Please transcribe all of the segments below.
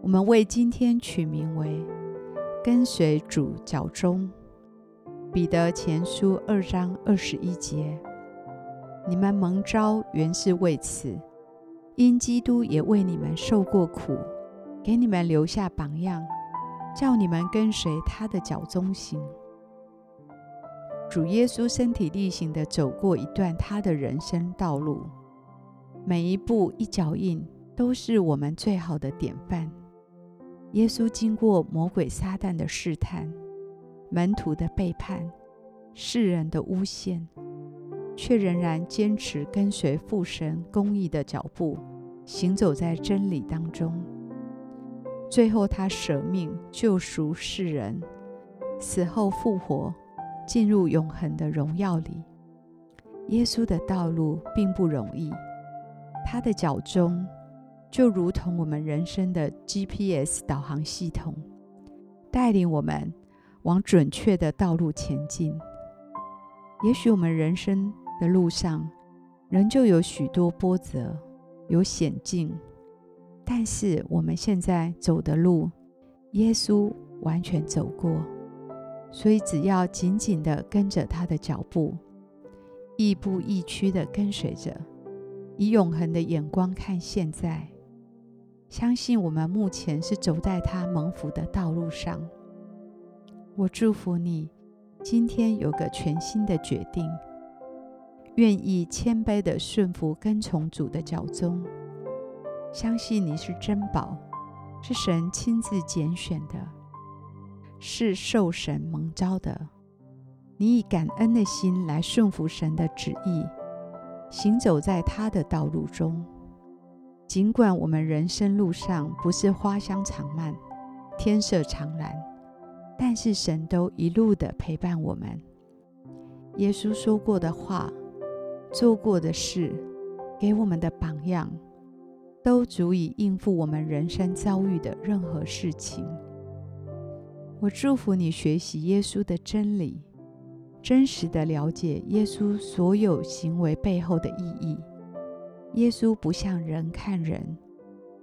我们为今天取名为“跟随主脚踪”。彼得前书二章二十一节：“你们蒙召原是为此，因基督也为你们受过苦，给你们留下榜样，叫你们跟随他的脚踪行。”主耶稣身体力行地走过一段他的人生道路，每一步一脚印都是我们最好的典范。耶稣经过魔鬼撒旦的试探、门徒的背叛、世人的诬陷，却仍然坚持跟随父神公义的脚步，行走在真理当中。最后，他舍命救赎世人，死后复活，进入永恒的荣耀里。耶稣的道路并不容易，他的脚中。就如同我们人生的 GPS 导航系统，带领我们往准确的道路前进。也许我们人生的路上仍旧有许多波折，有险境，但是我们现在走的路，耶稣完全走过，所以只要紧紧地跟着他的脚步，亦步亦趋地跟随着，以永恒的眼光看现在。相信我们目前是走在他蒙福的道路上。我祝福你，今天有个全新的决定，愿意谦卑的顺服跟从主的脚踪。相信你是珍宝，是神亲自拣选的，是受神蒙召的。你以感恩的心来顺服神的旨意，行走在他的道路中。尽管我们人生路上不是花香长漫、天色常蓝，但是神都一路的陪伴我们。耶稣说过的话、做过的事、给我们的榜样，都足以应付我们人生遭遇的任何事情。我祝福你学习耶稣的真理，真实的了解耶稣所有行为背后的意义。耶稣不像人看人，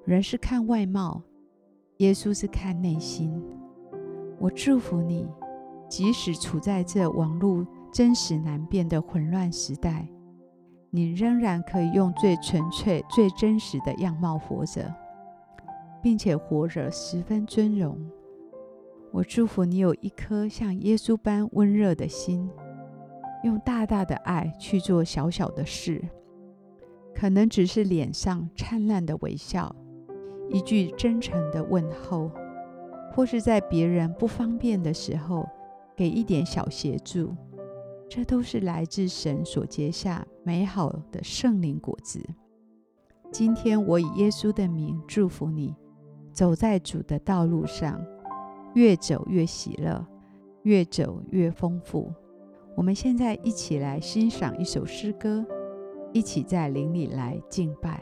人是看外貌，耶稣是看内心。我祝福你，即使处在这网络真实难辨的混乱时代，你仍然可以用最纯粹、最真实的样貌活着，并且活着十分尊荣。我祝福你有一颗像耶稣般温热的心，用大大的爱去做小小的事。可能只是脸上灿烂的微笑，一句真诚的问候，或是在别人不方便的时候给一点小协助，这都是来自神所结下美好的圣灵果子。今天我以耶稣的名祝福你，走在主的道路上，越走越喜乐，越走越丰富。我们现在一起来欣赏一首诗歌。一起在灵里来敬拜。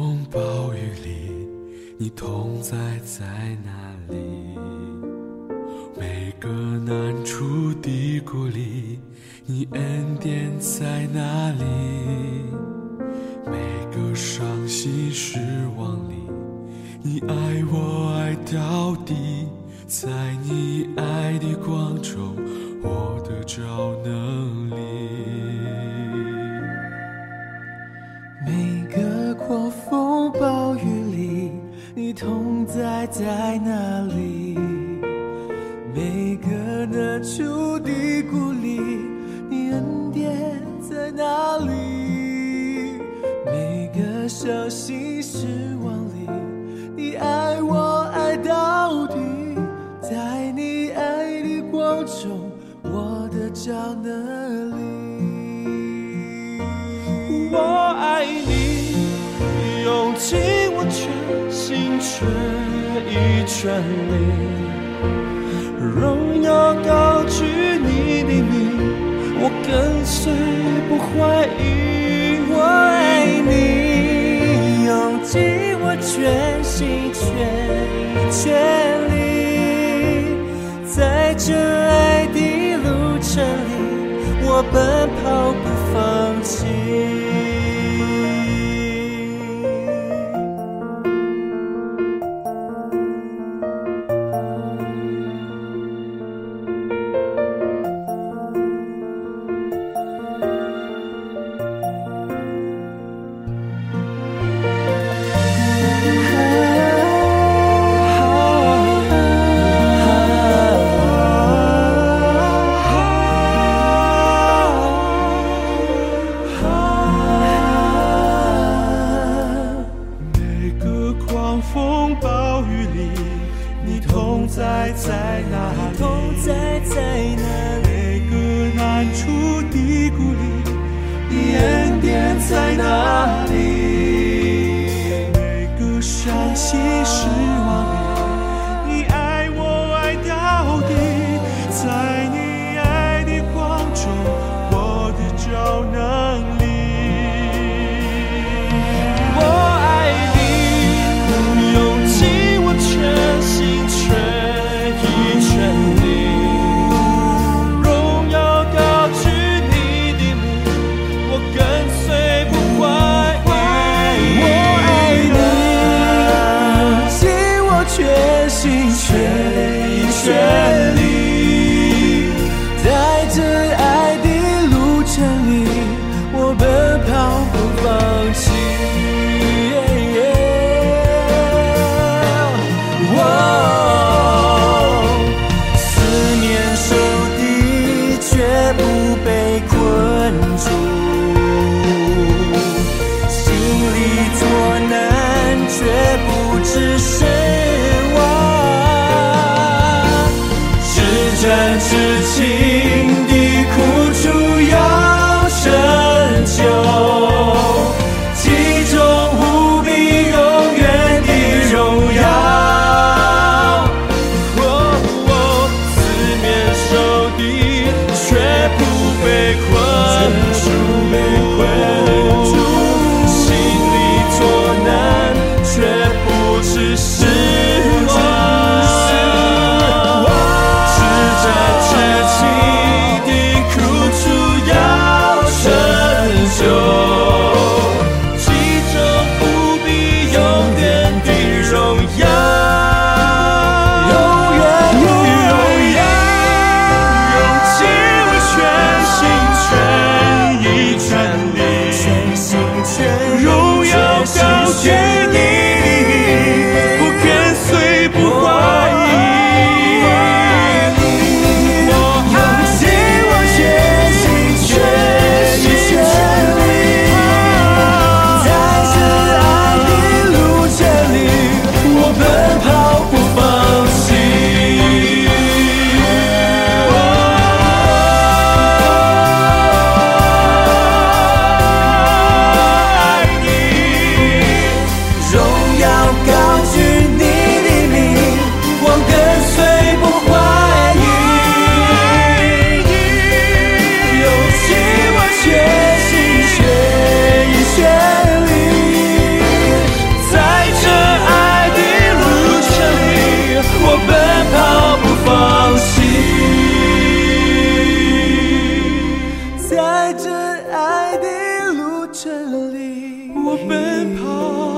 暴风雨里你同在在哪里？每个难处的谷里，你恩典在哪里？每个伤心失望里，你爱我爱到底，在你爱的光中，我得着能力。痛在在哪里？心全全力。荣耀高举你的名，我跟随不怀疑。我爱你，用尽我全心全意全力，在这爱的路程里，我奔跑不放弃。心。一座难却不知谁这爱的路程里，我奔跑。